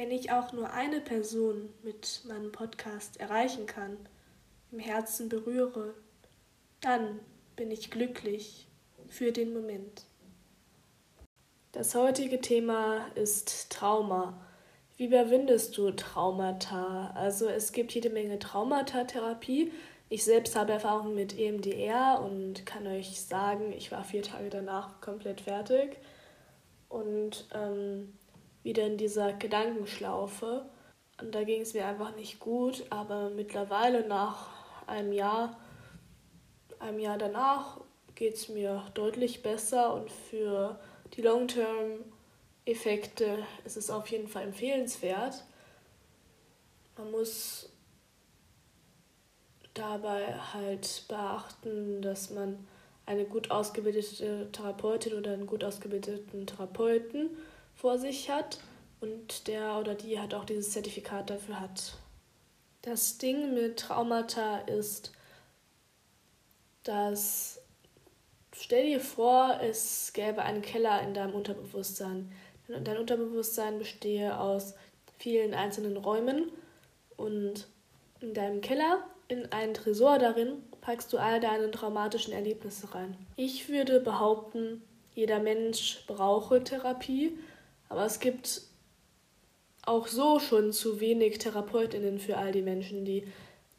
Wenn ich auch nur eine Person mit meinem Podcast erreichen kann, im Herzen berühre, dann bin ich glücklich für den Moment. Das heutige Thema ist Trauma. Wie überwindest du Traumata? Also es gibt jede Menge Traumatatherapie. Ich selbst habe Erfahrung mit EMDR und kann euch sagen, ich war vier Tage danach komplett fertig und ähm, wieder in dieser Gedankenschlaufe. Und da ging es mir einfach nicht gut, aber mittlerweile nach einem Jahr, einem Jahr danach geht es mir deutlich besser und für die Long-Term-Effekte ist es auf jeden Fall empfehlenswert. Man muss dabei halt beachten, dass man eine gut ausgebildete Therapeutin oder einen gut ausgebildeten Therapeuten vor sich hat und der oder die hat auch dieses Zertifikat dafür hat. Das Ding mit Traumata ist, dass stell dir vor, es gäbe einen Keller in deinem Unterbewusstsein. Dein Unterbewusstsein bestehe aus vielen einzelnen Räumen und in deinem Keller, in einen Tresor darin, packst du all deine traumatischen Erlebnisse rein. Ich würde behaupten, jeder Mensch brauche Therapie, aber es gibt auch so schon zu wenig Therapeutinnen für all die Menschen, die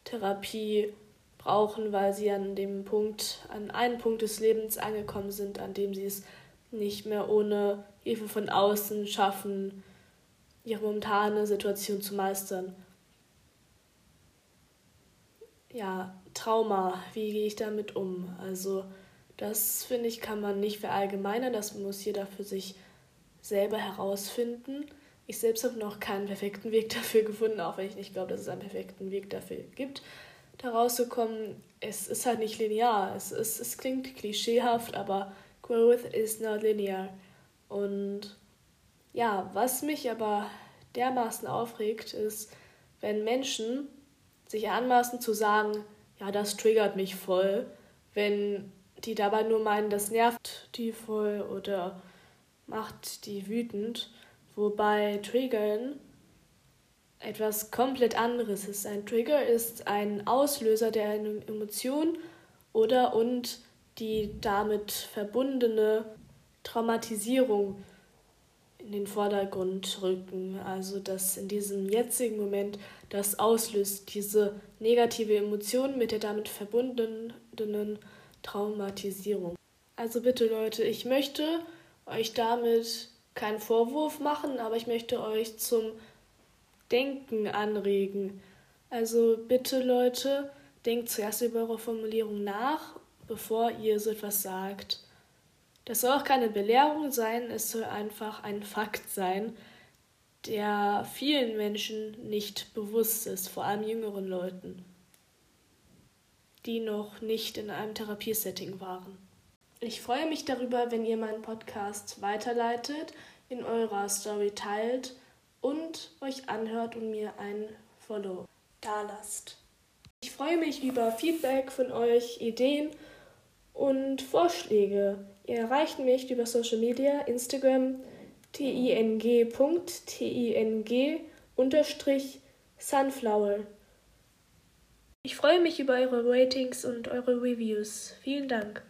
Therapie brauchen, weil sie an dem Punkt, an einem Punkt des Lebens angekommen sind, an dem sie es nicht mehr ohne Hilfe von außen schaffen, ihre momentane Situation zu meistern. Ja, Trauma, wie gehe ich damit um? Also, das finde ich, kann man nicht verallgemeinern, das muss jeder für sich selber herausfinden. Ich selbst habe noch keinen perfekten Weg dafür gefunden, auch wenn ich nicht glaube, dass es einen perfekten Weg dafür gibt da rauszukommen, es ist halt nicht linear. Es, ist, es klingt klischeehaft, aber Growth is not linear. Und ja, was mich aber dermaßen aufregt, ist, wenn Menschen sich anmaßen zu sagen, ja, das triggert mich voll, wenn die dabei nur meinen, das nervt die voll oder macht die wütend. Wobei Triggern etwas komplett anderes ist. Ein Trigger ist ein Auslöser, der Emotion oder und die damit verbundene Traumatisierung in den Vordergrund rücken. Also dass in diesem jetzigen Moment das auslöst, diese negative Emotion mit der damit verbundenen Traumatisierung. Also bitte Leute, ich möchte euch damit keinen Vorwurf machen, aber ich möchte euch zum Denken anregen. Also bitte Leute, denkt zuerst über eure Formulierung nach, bevor ihr so etwas sagt. Das soll auch keine Belehrung sein, es soll einfach ein Fakt sein, der vielen Menschen nicht bewusst ist, vor allem jüngeren Leuten, die noch nicht in einem Therapiesetting waren. Ich freue mich darüber, wenn ihr meinen Podcast weiterleitet, in eurer Story teilt und euch anhört und mir ein Follow dalasst. Ich freue mich über Feedback von euch, Ideen und Vorschläge. Ihr erreicht mich über Social Media, Instagram, ting.ting-sunflower. Ich freue mich über eure Ratings und eure Reviews. Vielen Dank.